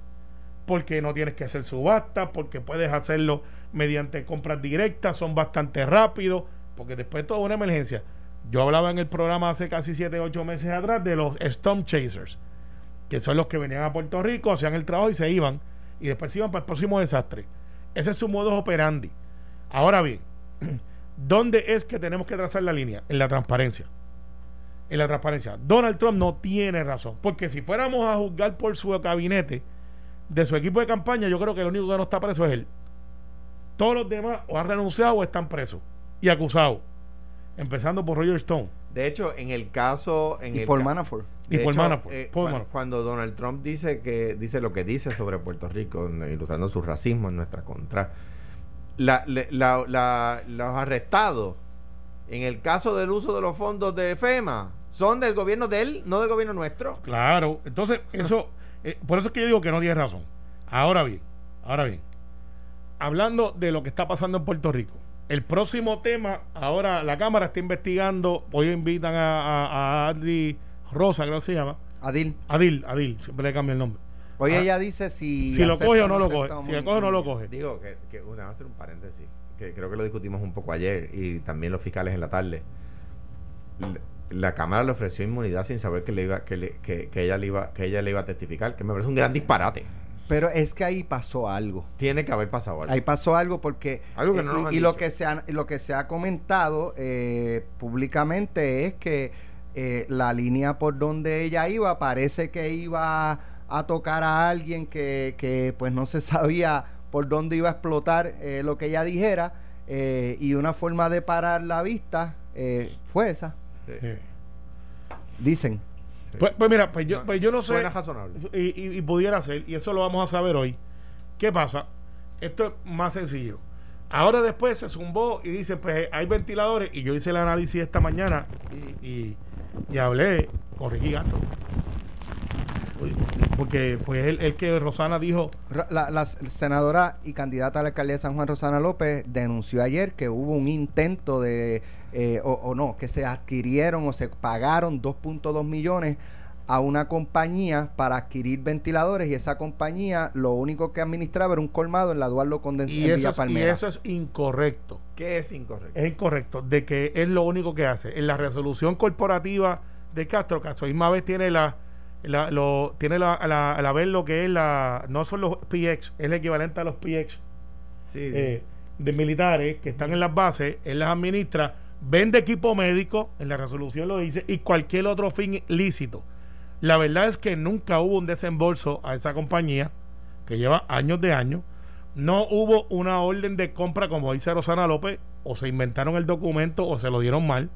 porque no tienes que hacer subasta, porque puedes hacerlo mediante compras directas, son bastante rápidos, porque después de todo una emergencia. Yo hablaba en el programa hace casi 7, 8 meses atrás de los Storm Chasers, que son los que venían a Puerto Rico, hacían el trabajo y se iban, y después se iban para el próximo desastre. Ese es su modus operandi. Ahora bien, ¿Dónde es que tenemos que trazar la línea? En la transparencia. En la transparencia. Donald Trump no tiene razón. Porque si fuéramos a juzgar por su gabinete, de su equipo de campaña, yo creo que el único que no está preso es él. Todos los demás o han renunciado o están presos y acusados. Empezando por Roger Stone. De hecho, en el caso. En Y el por ca- Manafort. Y hecho, Manafort, eh, Manafort. Cuando Donald Trump dice que dice lo que dice sobre Puerto Rico, ilustrando su racismo en nuestra contra, la- le- la- la- los arrestados en el caso del uso de los fondos de FEMA son del gobierno de él, no del gobierno nuestro. Claro. Entonces, eso. eh, por eso es que yo digo que no tiene razón. Ahora bien, ahora bien. Hablando de lo que está pasando en Puerto Rico. El próximo tema, ahora la Cámara está investigando. Hoy invitan a, a, a Adri Rosa, creo que se llama. Adil. Adil, Adil, siempre le cambio el nombre. Hoy Ah. ella dice si. Si lo coge o no lo coge. Si lo coge o no lo coge. Digo que, que una, hacer un paréntesis, que creo que lo discutimos un poco ayer y también los fiscales en la tarde. La, la Cámara le ofreció inmunidad sin saber que, le iba, que, le- que, que ella le iba, que ella le iba a testificar, que me parece un gran disparate. Pero es que ahí pasó algo. Tiene que haber pasado algo. Ahí pasó algo porque Algo que no eh, nos han y, lo que se ha, lo que se ha comentado eh, públicamente es que eh, la línea por donde ella iba parece que iba a tocar a alguien que, que, pues no se sabía por dónde iba a explotar eh, lo que ella dijera eh, y una forma de parar la vista eh, fue esa Sí, dicen. Pues, pues mira, pues yo, pues yo no sé. Suena razonable. y, y- y pudiera ser, y eso lo vamos a saber hoy. ¿Qué pasa? Esto es más sencillo. Ahora después se zumbó y dice, pues hay ventiladores, y yo hice el análisis esta mañana y, y- y hablé con Ricky Gato. Porque pues el, el que Rosana dijo La, la senadora y candidata a la alcaldía de San Juan, Rosana López, denunció ayer que hubo un intento de, eh, o, o no, que se adquirieron o se pagaron 2.2 millones a una compañía para adquirir ventiladores y esa compañía lo único que administraba era un colmado en la Duarlo Condens y en Villa es, y eso es incorrecto. ¿Qué es incorrecto? Es incorrecto de que es lo único que hace. En la resolución corporativa de Castro, que a su misma vez tiene la, la- lo, tiene la, la, la ver lo que es la, no son los PX, es el equivalente a los PX Sí. eh, de militares que están en las bases, él las administra, vende equipo médico, en la resolución lo dice, y cualquier otro fin lícito. La verdad es que nunca hubo un desembolso a esa compañía, que lleva años de años. No hubo una orden de compra, como dice Rosana López, o se inventaron el documento o se lo dieron mal.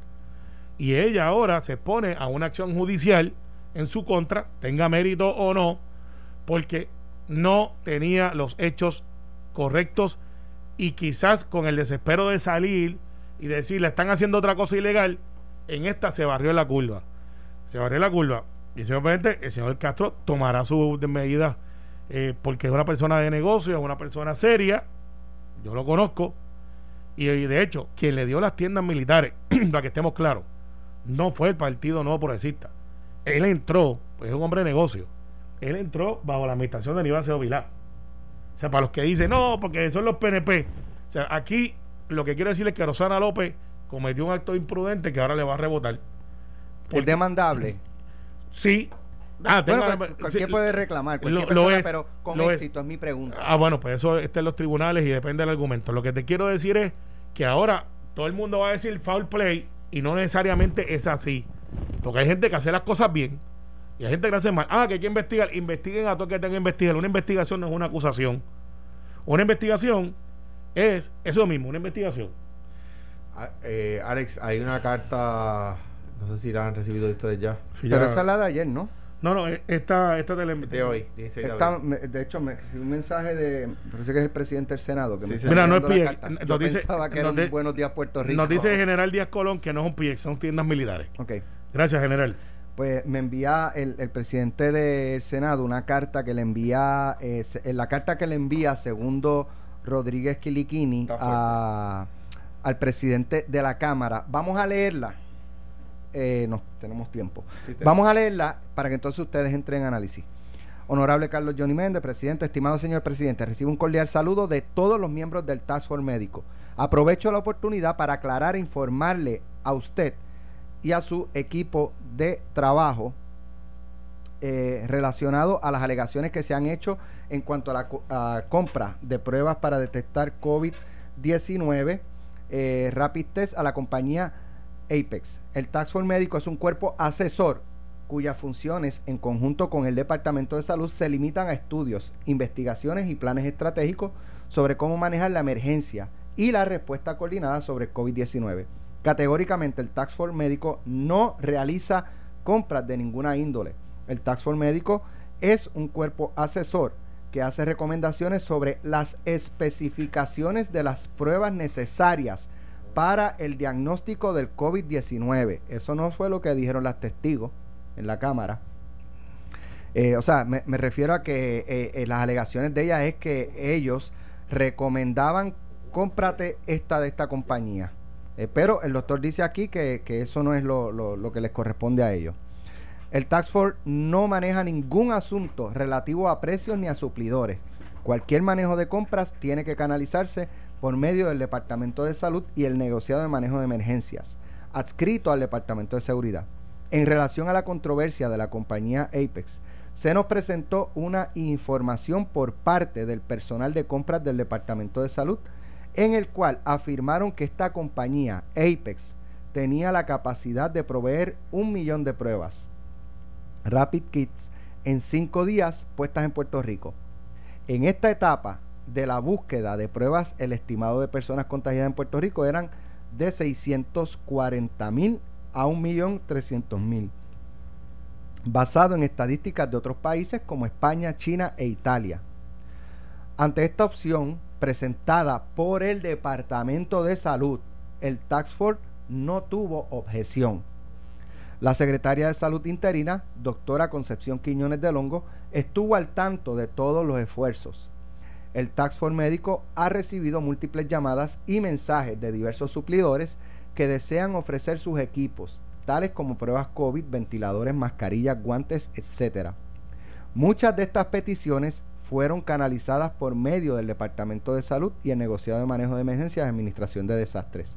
Y ella ahora se pone a una acción judicial en su contra, tenga mérito o no, porque no tenía los hechos correctos y quizás con el desespero de salir y decir, le están haciendo otra cosa ilegal, en esta se barrió la curva. Se barrió la curva. Y simplemente el señor Castro tomará sus medidas eh, porque es una persona de negocio, es una persona seria, yo lo conozco, y, y de hecho, quien le dio las tiendas militares, para que estemos claros, no fue el Partido Nuevo Progresista. Él entró, pues es un hombre de negocio, él entró bajo la administración de Aníbal Acevedo Vilá. O sea, para los que dicen, no, porque son los PNP. O sea, aquí lo que quiero decir es que Rosana López cometió un acto imprudente que ahora le va a rebotar. Porque- demandable. Sí. Ah, tengo- Bueno, pues, cualquiera sí, puede reclamar, cualquier lo- lo persona, es, pero con lo es. éxito es mi pregunta. Ah, bueno, pues eso está en los tribunales y depende del argumento. Lo que te quiero decir es que ahora todo el mundo va a decir foul play y no necesariamente es así. Porque hay gente que hace las cosas bien y hay gente que las hace mal. Ah, que hay que investigar. Investiguen a todo que tengan que investigar. Una investigación no es una acusación. Una investigación es eso mismo, una investigación. Ah, eh, Alex, hay una carta, no sé si la han recibido ustedes ya, Sí, pero ya- esa es la de ayer, ¿no? No, no, eh, esta, esta tele- de hoy, 16 de Esta- abril. me- de hecho, me recibí un mensaje de. Parece que es el presidente del Senado. Que Sí, me Mira, no es enviando la PIE, carta. nos Yo dice- pensaba que nos era un de- Buenos Días Puerto Rico. Nos dice General Díaz Colón que no es un PIEX, son tiendas militares. Ok. Gracias, General. Pues me envía el, el presidente del Senado una carta que le envía. eh, se- en la carta que le envía, segundo Rodríguez Quiliquini, a- al presidente de la Cámara. Vamos a leerla. Eh, no, tenemos tiempo. Sí, tenemos. Vamos a leerla para que entonces ustedes entren en análisis. Honorable Carlos Johnny Méndez, presidente, estimado señor presidente, recibo un cordial saludo de todos los miembros del Task Force Médico. Aprovecho la oportunidad para aclarar e informarle a usted y a su equipo de trabajo eh, relacionado a las alegaciones que se han hecho en cuanto a la compra de pruebas para detectar COVID-19, eh, Rapid Test a la compañía Apex. El Task Force Médico es un cuerpo asesor cuyas funciones en conjunto con el Departamento de Salud se limitan a estudios, investigaciones y planes estratégicos sobre cómo manejar la emergencia y la respuesta coordinada sobre el COVID-19. Categóricamente el Task Force Médico no realiza compras de ninguna índole. El Task Force Médico es un cuerpo asesor que hace recomendaciones sobre las especificaciones de las pruebas necesarias para el diagnóstico del COVID-19. Eso no fue lo que dijeron las testigos en la Cámara. Eh, o sea, me, me refiero a que eh, eh, las alegaciones de ella es que ellos recomendaban cómprate esta de esta compañía. Eh, pero el doctor dice aquí que, que eso no es lo, lo- lo que les corresponde a ellos. El Tax Force no maneja ningún asunto relativo a precios ni a suplidores. Cualquier manejo de compras tiene que canalizarse por medio del Departamento de Salud y el negociado de manejo de emergencias, adscrito al Departamento de Seguridad. En relación a la controversia de la compañía Apex, se nos presentó una información por parte del personal de compras del Departamento de Salud, en el cual afirmaron que esta compañía, Apex, tenía la capacidad de proveer un millón de pruebas Rapid Kits en cinco días puestas en Puerto Rico. En esta etapa de la búsqueda de pruebas, el estimado de personas contagiadas en Puerto Rico eran de 640 mil a 1.300.000, basado en estadísticas de otros países como España, China e Italia. Ante esta opción presentada por el Departamento de Salud, el Tax Force no tuvo objeción. La secretaria de Salud interina, doctora Concepción Quiñones de Longo, estuvo al tanto de todos los esfuerzos. El Tax Force Médico ha recibido múltiples llamadas y mensajes de diversos suplidores que desean ofrecer sus equipos, tales como pruebas COVID, ventiladores, mascarillas, guantes, etc. Muchas de estas peticiones fueron canalizadas por medio del Departamento de Salud y el negociado de manejo de emergencias y administración de desastres.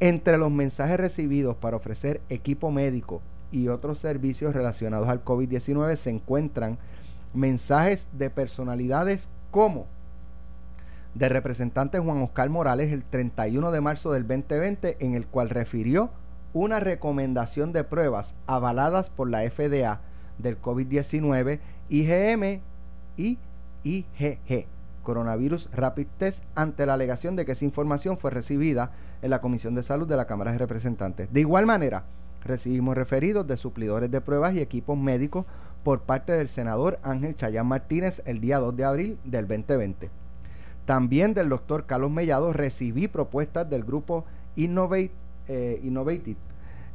Entre los mensajes recibidos para ofrecer equipo médico y otros servicios relacionados al COVID-19 se encuentran mensajes de personalidades como de representante Juan Oscar Morales el 31 de marzo del 2020 en el cual refirió una recomendación de pruebas avaladas por la FDA del COVID-19, IgM y IgG, Coronavirus Rapid Test, ante la alegación de que esa información fue recibida en la Comisión de Salud de la Cámara de Representantes. De igual manera, recibimos referidos de suplidores de pruebas y equipos médicos por parte del senador Ángel Chayán Martínez el día 2 de abril del 2020. También del doctor Carlos Mellado recibí propuestas del grupo Innovate, eh, Innovative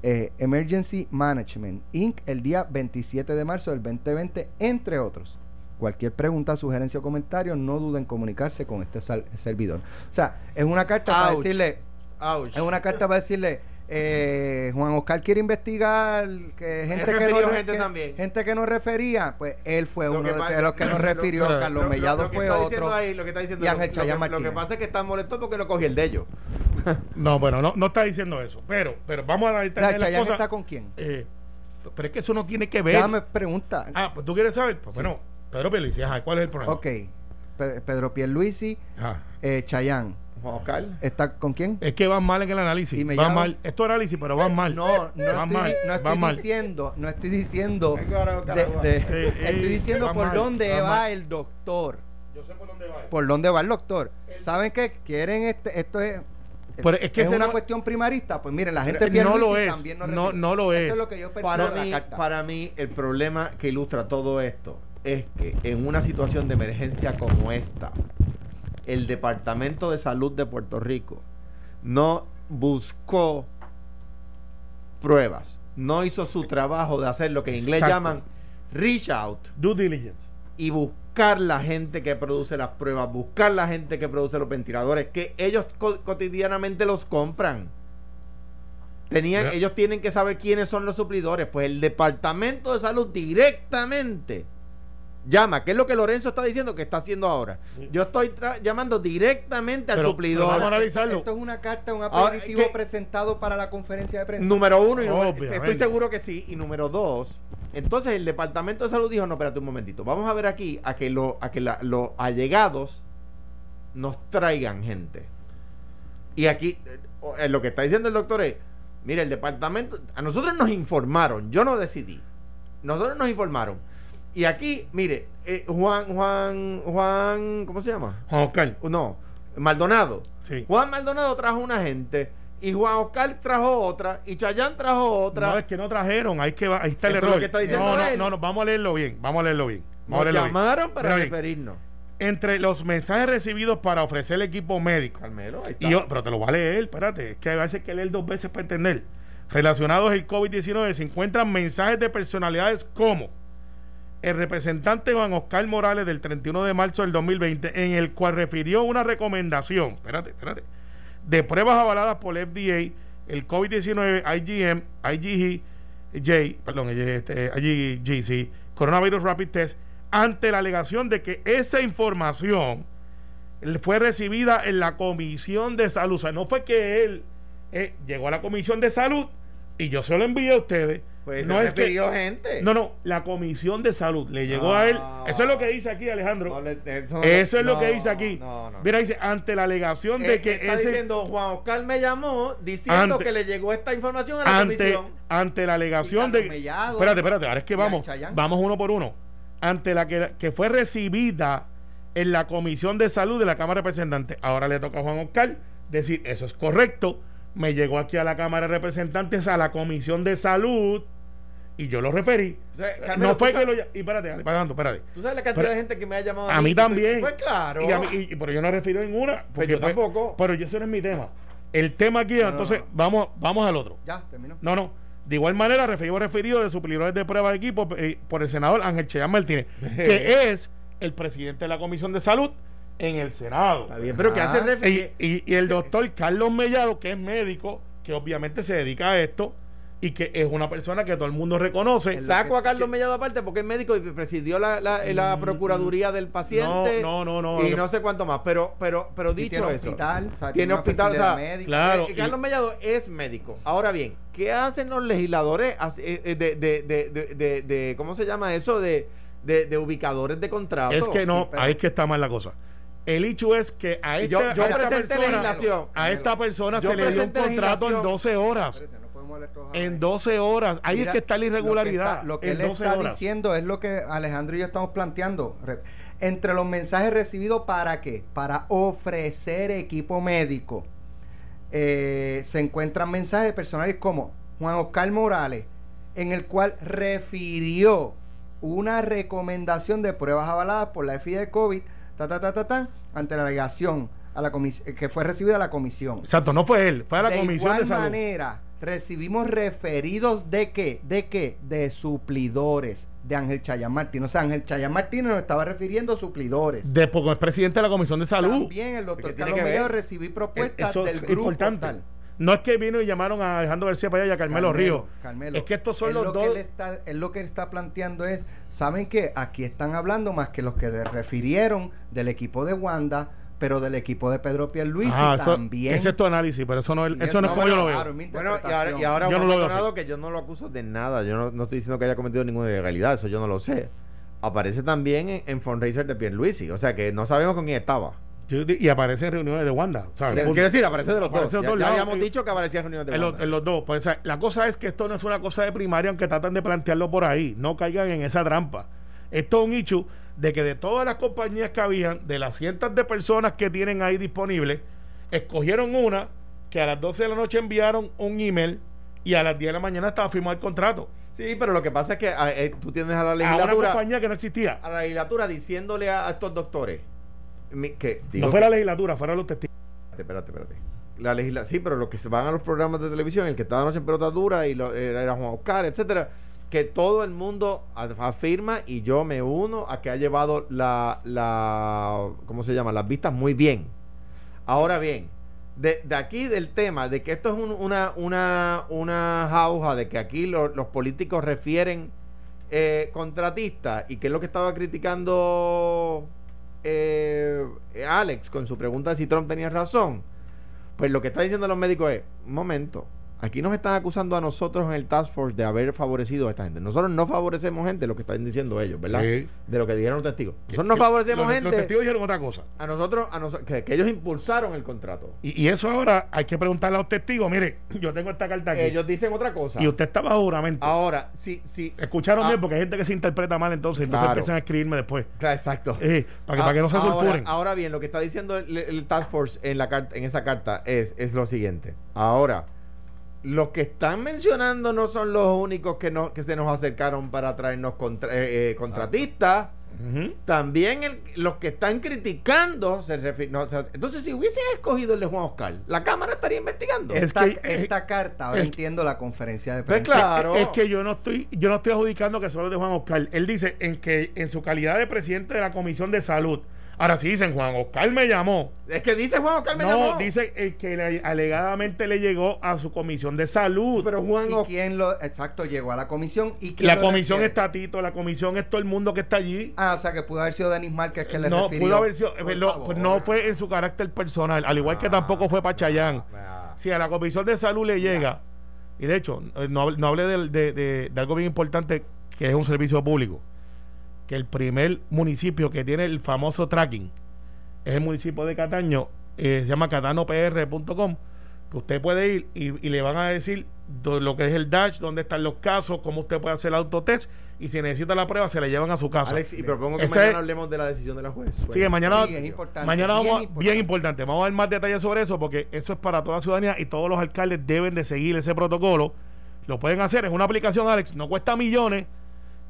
eh, Emergency Management Inc. el día 27 de marzo del 2020, entre otros. Cualquier pregunta, sugerencia o comentario, no duden en comunicarse con este servidor. O sea, es una carta para decirle. Es una carta para decirle eh, Juan Oscar quiere investigar que gente que no gente, que no refería, pues él fue uno de los que nos refirió, Carlos Mellado fue otro. lo que está diciendo y Ángel lo, lo, que pasa es que está molesto porque lo cogí el de ellos. no, bueno, no, no está diciendo eso, pero pero vamos a analizar la, las está con quién? Eh, pero es que eso no tiene que ver. Dame pregunta. Ah, pues tú quieres saber, pues bueno, Pedro Pierluisi, ajá, ¿cuál es el problema? Ok, Pedro Pierluisi, eh, Chayán Oscar. ¿Está con quién? Es que van mal en el análisis. Y van mal. Esto es análisis, pero van mal. No, no estoy, no estoy diciendo, no estoy diciendo. estoy diciendo por dónde va el doctor. Yo sé por dónde va. Por dónde va el doctor. ¿Saben qué? Quieren este, esto es es, que es una cuestión primarista, pues miren, la gente pierde no lo es, también no, no, no, lo es. Eso es lo que yo para mí, para mí, el problema que ilustra todo esto es que en una situación de emergencia como esta, el Departamento de Salud de Puerto Rico no buscó pruebas, no hizo su trabajo de hacer lo que en inglés llaman reach out. Due diligence. Y buscar la gente que produce las pruebas, buscar la gente que produce los ventiladores, que ellos cotidianamente los compran. Tenían, Ellos tienen que saber quiénes son los suplidores. Pues el Departamento de Salud directamente llama, que es lo que Lorenzo está diciendo que está haciendo ahora. Yo estoy llamando directamente al suplidor. vamos a analizarlo. Esto es una carta, un aperitivo presentado para la conferencia de prensa. Número uno, y estoy seguro que sí. Y número dos, entonces el Departamento de Salud dijo, no, espérate un momentito, vamos a ver aquí a que, lo, a que los allegados nos traigan gente. Y aquí, eh, lo que está diciendo el doctor es, mire, el departamento, a nosotros nos informaron, yo no decidí, nosotros nos informaron y aquí, mire, eh, Juan, Juan, Juan, ¿cómo se llama? Juan Oscar. No, Maldonado. Sí. Juan Maldonado trajo una gente y Juan Oscar trajo otra y Chayán trajo otra. No, es que no trajeron, ahí, que ahí está el error. está diciendo no, no, no, no, vamos a leerlo bien, vamos a leerlo bien. Nos llamaron para referirnos. Entre los mensajes recibidos para ofrecer el equipo médico. Carmelo, ahí está. Y yo, pero te lo va a leer, espérate, es que a veces hay que leer dos veces para entender. Relacionados al COVID-19 se encuentran mensajes de personalidades como el representante Juan Oscar Morales del 31 de marzo del 2020, en el cual refirió una recomendación, espérate, espérate, de pruebas avaladas por el FDA, el COVID-19, IgM, IgG, perdón, este, IgG, Coronavirus Rapid Test, ante la alegación de que esa información fue recibida en la Comisión de Salud. O sea, no fue que él eh, llegó a la Comisión de Salud y yo se lo envié a ustedes pues no es que gente. No, no, la comisión de salud le llegó a él. Eso es lo que dice aquí, Alejandro. eso, es lo que dice aquí. Mira, dice, ante la alegación de eh, que está diciendo Juan Oscar me llamó diciendo que le llegó esta información a la ante, comisión. Ante la alegación de Espérate, espérate, ahora es que vamos, vamos uno por uno. Ante la que, que fue recibida en la comisión de salud de la Cámara de Representantes. Ahora le toca a Juan Oscar decir, eso es correcto. Me llegó aquí a la Cámara de Representantes, a la comisión de salud y yo lo referí. no fue que lo. Y espérate, pagando, espérate. ¿Tú sabes la cantidad de gente que me ha llamado a, mí? también. Pues claro. Y, pero yo no refiero en una. Pues porque yo pues, tampoco. Pero yo eso no es mi tema. El tema aquí, entonces, vamos vamos al otro. Ya, terminó. No, no. De igual manera, recibimos referido de suplidores de pruebas de equipo eh, por el senador Ángel Cheyán Martínez, que es el presidente de la Comisión de Salud en el Senado. Está bien, pero ¿qué Ah. hace Y, referir? y- y el doctor Carlos Mellado, que es médico, que obviamente se dedica a esto y que es una persona que todo el mundo reconoce. Saco a Carlos Mellado aparte porque es médico y presidió la, la, la Procuraduría del Paciente. Mm, No, no, no, no. Y que- no sé cuánto más. Pero, pero, pero dicho tiene eso. hospital, o sea, tiene hospital, o sea. Claro. Eh, Carlos y- Mellado es médico. Ahora bien, ¿qué hacen los legisladores eh, eh, de, de, de, de, de- de- ¿cómo se llama eso? De, de, de ubicadores de contratos. Es que no, sí, pero- ahí es que está mal la cosa. El hecho es que a esta, Yo- yo a esta presenté persona, legislación. a esta persona Yo se le dio un contrato en legislación. 12 horas. No En vez. 12 horas. Ahí Mira, es que está la irregularidad. Lo que, está- lo que él 12 está horas. diciendo es lo que Alejandro y yo estamos planteando. Re- Entre los mensajes recibidos, ¿para qué? Para ofrecer equipo médico. Eh, se encuentran mensajes personales como Juan Oscar Morales, en el cual refirió una recomendación de pruebas avaladas por la FDA de COVID, ta, ta, ta, ta, ta, ante la alegación a la comis- que fue recibida a la comisión. Exacto, no fue él, fue a la de Comisión igual de Salud. manera, recibimos referidos de qué, de qué, de suplidores de Ángel Chayán Martínez. O sea, Ángel Chayán Martínez nos estaba refiriendo a suplidores. De, porque es presidente de la Comisión de Salud. También el ¿Qué doctor Carlos? Mellado recibí propuestas del grupo importante. tal. No es que vino y llamaron a Alejandro García para allá y a Carmelo, Ríos. Carmelo. Es que estos son los lo dos. Que él, está, él lo que él está planteando es, ¿saben qué? Aquí están hablando más que los que se refirieron del equipo de Wanda, pero del equipo de Pedro Pierluisi Ajá, eso- también. ese es tu análisis, pero eso no, es- Sí, eso no es como yo lo veo. claro, es Bueno, y ahora, y ahora Yo no lo veo que yo no lo acuso de nada. Yo no, no estoy diciendo que haya cometido ninguna ilegalidad. Eso yo no lo sé. Aparece también en, en fundraiser de Pierluisi. O sea que no sabemos con quién estaba. Y aparece en reuniones de Wanda. punto. Quiero decir, aparece de los Aparece dos. Ya, lados. habíamos dicho que aparecía en reuniones de En, los- Wanda. en los dos. Pues, la cosa es que esto no es una cosa de primaria, aunque tratan de plantearlo por ahí. No caigan en esa trampa. Esto es un hecho de que de todas las compañías que habían, de las cientos de personas que tienen ahí disponibles, escogieron una que a las 12 de la noche enviaron un email y a las 10 de la mañana estaba firmado el contrato. Sí, pero lo que pasa es que ah, eh, tú tienes a la A una legislatura, compañía que no existía. a la legislatura diciéndole a, a estos doctores mi- que digo No fue que- la legislatura, fueron los testigos. Espérate, espérate. La legisla sí, pero los que se van a los programas de televisión, el que estaba anoche en pelota dura y lo, era Juan Oscar, etcétera, que todo el mundo af- afirma y yo me uno a que ha llevado la, la ¿cómo se llama? Las vistas muy bien. Ahora bien, de, de aquí del tema de que esto es un- una, una, una jauja, de que aquí lo- los políticos refieren eh, contratistas y que es lo que estaba criticando eh, Alex con su pregunta de si Trump tenía razón, pues lo que está diciendo los médicos es, un momento, aquí nos están acusando a nosotros en el Task Force de haber favorecido a esta gente. Nosotros no favorecemos gente, lo que están diciendo ellos, ¿verdad? Sí. De lo que dijeron los testigos. Nosotros no favorecemos los, gente. Los testigos dijeron otra cosa. A nosotros, a nosotros que, que ellos impulsaron el contrato. Y, y eso ahora hay que preguntarle a los testigos. Mire, yo tengo esta carta aquí. Ellos dicen otra cosa. y usted está bajo juramento. Ahora, sí, sí. Escucharon ah, bien porque hay gente que se interpreta mal entonces. Entonces Claro. empiezan a escribirme después. claro, exacto. Eh, para, que, para que no se ahora, sulfuren. ahora bien, lo que está diciendo el, el Task Force en, la carta, en esa carta es, es lo siguiente. Ahora, los que están mencionando no son los únicos que, no, que se nos acercaron para traernos contra- eh, eh, contratistas. También el- los que están criticando se refi- no, o sea, entonces si hubiesen escogido el de Juan Oscar la cámara estaría investigando Es esta, que- esta carta, ahora es- entiendo la conferencia de Pues prensa. claro. Es que yo no estoy, yo no estoy adjudicando que solo es de Juan Oscar. Él dice en que en su calidad de presidente de la Comisión de Salud. Ahora sí dicen Juan Oscar me llamó. es que dice Juan Oscar me no, llamó. dice eh, que le- alegadamente le llegó a su comisión de salud. pero Juan ¿Y Oscar quién lo, exacto, llegó a la comisión? ¿Y quién la lo comisión refiere? está Tito, la comisión es todo el mundo que está allí. Ah, o sea que pudo haber sido Denis Márquez que le no, refirió. pudo haber sido, Por eh, no, favor. pues no fue en su carácter personal, al igual que tampoco fue para Chayán. Ah, Si a la comisión de salud le llega, y de hecho, eh, no, hable- no hablé de, de- de algo bien importante que es un servicio público, que el primer municipio que tiene el famoso tracking es el municipio de Cataño, eh, se llama catanopr.com, que usted puede ir y, y le van a decir do- lo que es el dash, dónde están los casos, cómo usted puede hacer el autotest, y si necesita la prueba se la llevan a su casa. Alex, y propongo que Ese mañana es- hablemos de la decisión de la juez. Así que mañana, Sí, es importante, mañana bien vamos, a- importante. bien importante, vamos a ver más detalles sobre eso porque eso es para toda la ciudadanía y todos los alcaldes deben de seguir ese protocolo. Lo pueden hacer, es una aplicación, Alex, no cuesta millones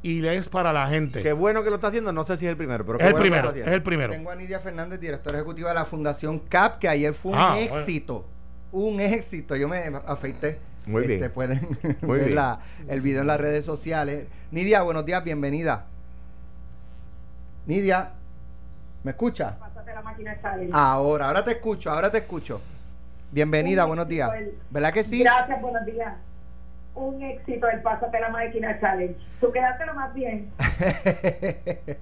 y es para la gente. Qué bueno que lo está haciendo, no sé si es el primero, pero es qué el bueno que lo primero, está es el primero. Tengo a Nidia Fernández, directora ejecutiva de la Fundación CAP, que ayer fue un Ah, bueno. éxito. Un éxito. Yo me afeité. Muy Este, bien. Pueden Muy ver bien. la- el video en las redes sociales. Nidia, buenos días, bienvenida. Nidia, ¿me escucha? La máquina. Ahora, ahora te escucho, ahora te escucho. Bienvenida, buenos días. ¿Verdad que sí? Gracias, buenos días. Un éxito el Pásate la máquina challenge. Tú quedaste lo más bien.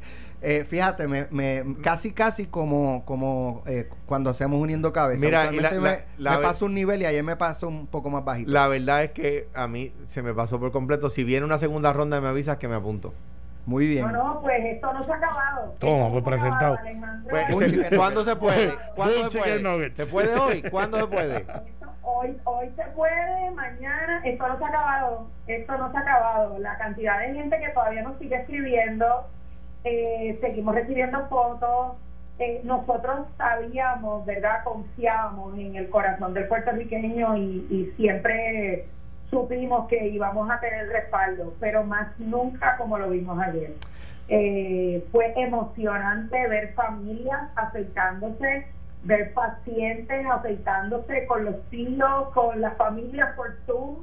Eh, fíjate, me, me- casi casi como, como eh, cuando hacemos uniendo cabezas. Mira, y la- me, la me paso un nivel y ayer me pasó un poco más bajito. La verdad es que a mí se me pasó por completo. Si viene una segunda ronda, me avisas que me apunto. Muy bien. No, no, pues esto no se ha acabado. Toma, pues, presentado. acabado. Pues, ¿Cuándo se puede? ¿Cuándo se puede? ¿Se puede hoy? ¿Cuándo se puede? Hoy, hoy se puede, mañana, esto no se ha acabado, esto no se ha acabado. La cantidad de gente que todavía nos sigue escribiendo, eh, seguimos recibiendo fotos. Eh, nosotros sabíamos, ¿verdad? Confiábamos en el corazón del puertorriqueño y, y siempre supimos que íbamos a tener respaldo, pero más nunca como lo vimos ayer. Eh, fue emocionante ver familias afeitándose, ver pacientes afeitándose con los hijos, con las familias por Zoom,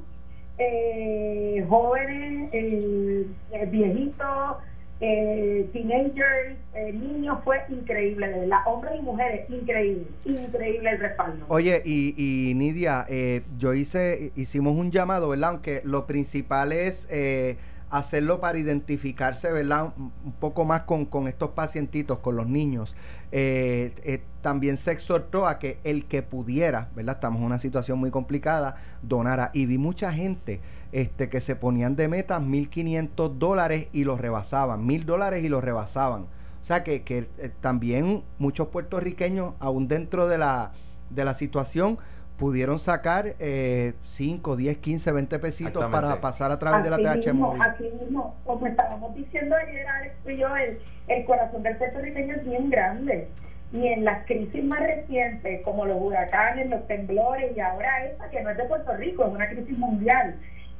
eh, jóvenes, eh, eh, viejitos, eh, teenagers, eh, niños, fue increíble, de hombres y mujeres, increíble, increíble el respaldo. Oye, y, y Nidia, eh, yo hice, hicimos un llamado, ¿verdad? Aunque lo principal es eh, hacerlo para identificarse, ¿verdad? Un poco más con, con estos pacientitos, con los niños. Eh, eh, también se exhortó a que el que pudiera, ¿verdad? Estamos en una situación muy complicada, donara. Y vi mucha gente este, que se ponían de meta 1.500 dólares y los rebasaban, 1.000 dólares y los rebasaban. O sea que, que eh, también muchos puertorriqueños, aún dentro de la, de la situación, pudieron sacar eh, 5, 10, 15, 20 pesitos para pasar a través de la TH mismo, móvil. Así mismo, como estábamos diciendo ayer, Alex y yo, el, el corazón del puertorriqueño es bien grande. Y en las crisis más recientes, como los huracanes, los temblores, y ahora esta, que no es de Puerto Rico, es una crisis mundial,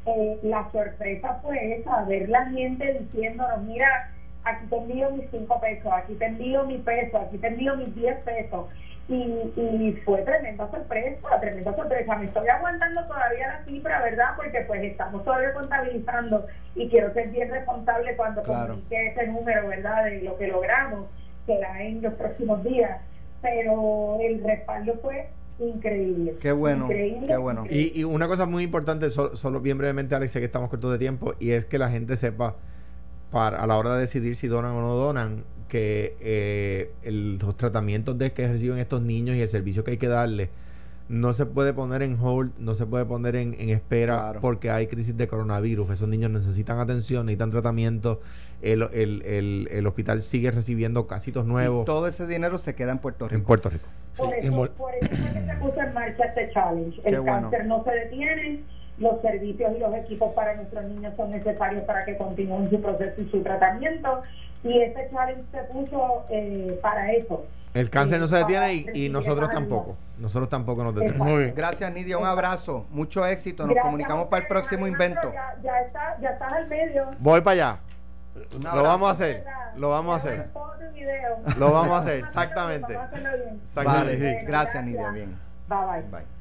eh, la sorpresa fue esa, ver la gente diciéndonos, mira, aquí te envío mis cinco pesos, aquí te envío mi peso, aquí te envío mis 10 pesos. Y, y fue tremenda sorpresa, tremenda sorpresa. Me estoy aguantando todavía la cifra, ¿verdad? Porque pues estamos todavía contabilizando y quiero ser bien responsable cuando Claro. comunique ese número, ¿verdad? De lo que logramos, que será en los próximos días. Pero el respaldo fue increíble. Qué bueno, Increíble, qué bueno. increíble. Y, y una cosa muy importante, so- solo bien brevemente, Alex, sé que estamos cortos de tiempo, y es que la gente sepa, para, a la hora de decidir si donan o no donan, que eh, el- los tratamientos de que reciben estos niños y el servicio que hay que darles no se puede poner en hold, no se puede poner en, en espera Claro. porque hay crisis de coronavirus. Esos niños necesitan atención, necesitan tratamiento. El, el- el- el hospital sigue recibiendo casitos Y nuevos todo ese dinero se queda en Puerto en Rico. Puerto Rico. Por, Sí, eso, por eso fue que se puso en marcha este challenge. Qué El bueno. cáncer no se detiene, los servicios y los equipos para nuestros niños son necesarios para que continúen su proceso y su tratamiento. Y este challenge se puso eh, para eso. El cáncer no se detiene y, nosotros tampoco. Nosotros tampoco nos detenemos. Muy bien. Gracias, Nidia. Un abrazo. Mucho éxito. Nos Gracias comunicamos para el próximo invento. Ya, ya, está, ya estás al medio. Voy para allá. Lo vamos a hacer. Lo vamos a hacer. Lo vamos a hacer, exactamente. Vale. Gracias, Nidia. Bien. Bye bye. Bye.